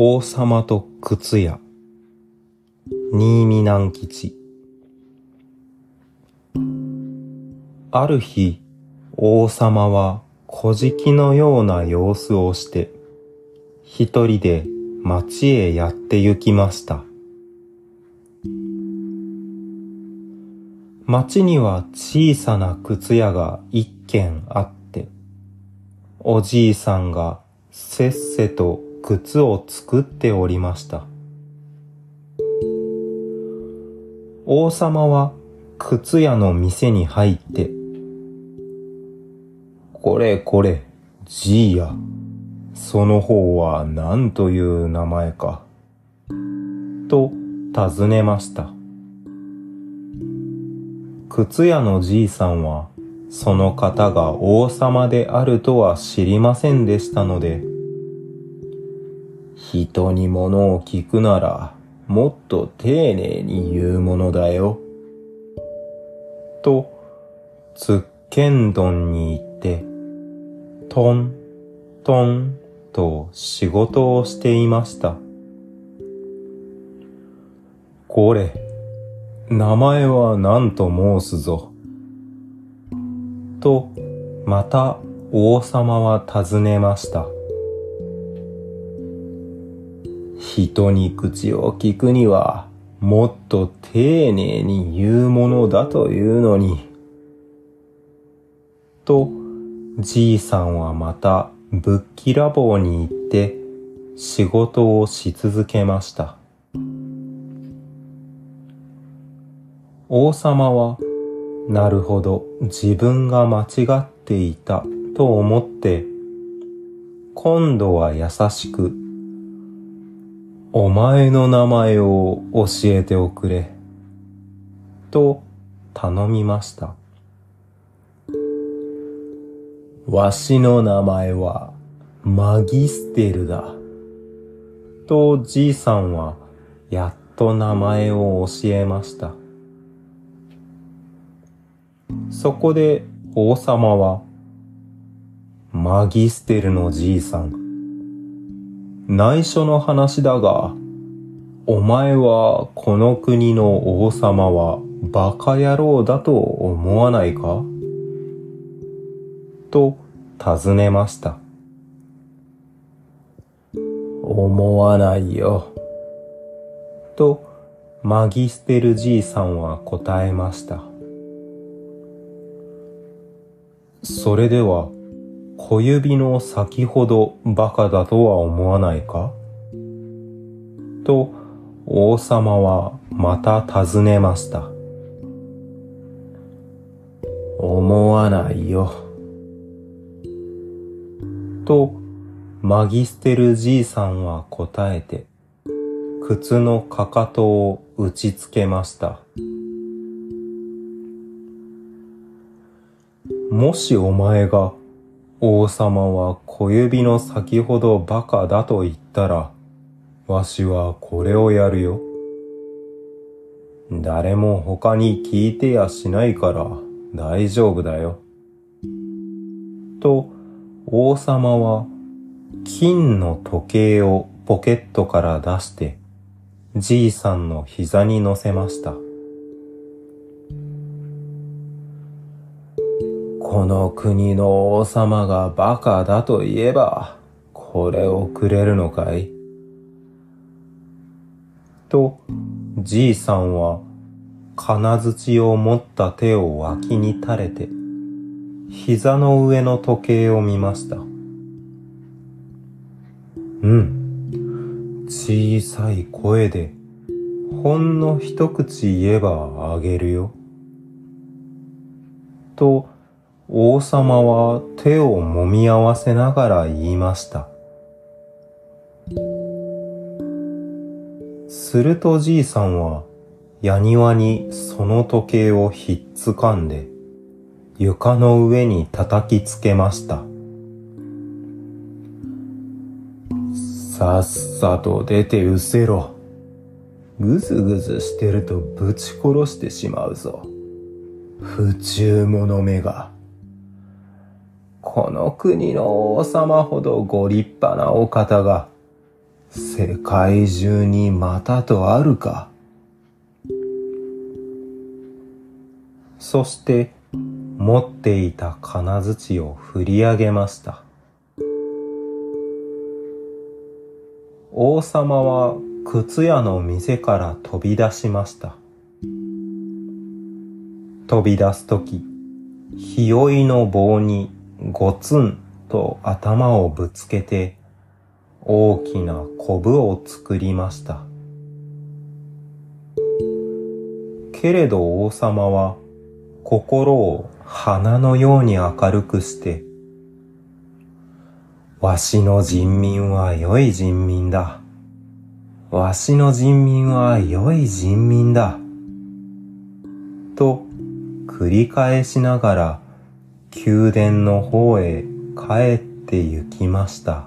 王様と靴屋。新見南吉。ある日王様は小敷のような様子をして一人で町へやって行きました。町には小さな靴屋が一軒あっておじいさんがせっせと靴を作っておりました。王様は靴屋の店に入って、これこれ、じいや、その方は何という名前か、と尋ねました。靴屋のじいさんは、その方が王様であるとは知りませんでしたので、人に物を聞くなら、もっと丁寧に言うものだよ。と、つっけんどんに行って、トン、トンと仕事をしていました。これ、名前は何と申すぞ。と、また王様は尋ねました。人に口を聞くには、もっと丁寧に言うものだというのに。と、じいさんはまたぶっきらぼうに行って仕事をし続けました。王様は、なるほど自分が間違っていたと思って、今度は優しくお前の名前を教えておくれ。と頼みました。わしの名前はマギステルだ。とじいさんはやっと名前を教えました。そこで王様はマギステルのじいさん内緒の話だが、お前はこの国の王様はバカ野郎だと思わないか？と尋ねました。思わないよ。とマギステルじいさんは答えました。それでは小指の先ほどバカだとは思わないか？と王様はまた尋ねました。思わないよ。とマギステルじいさんは答えて靴のかかとを打ちつけました。もしお前が王様は小指の先ほどバカだと言ったら、わしはこれをやるよ。誰も他に聞いてやしないから大丈夫だよ。と、王様は金の時計をポケットから出して、じいさんの膝に乗せました。この国の王様がバカだと言えば、これをくれるのかい？と、じいさんは、金槌を持った手を脇に垂れて、膝の上の時計を見ました。うん。小さい声で、ほんの一口言えばあげるよ。と、王様は手を揉み合わせながら言いました。するとじいさんは、矢庭にその時計をひっつかんで、床の上に叩きつけました。さっさと出て失せろ。ぐずぐずしてるとぶち殺してしまうぞ。不忠者めが。この国の王様ほどご立派なお方が、世界中にまたとあるか。そして持っていた金槌を振り上げました。王様は靴屋の店から飛び出しました。飛び出すとき、日酔いの棒にゴツンと頭をぶつけて大きなコブを作りました。けれど王様は心を花のように明るくして、わしの人民は良い人民だ。わしの人民は良い人民だ。と繰り返しながら宮殿の方へ帰って行きました。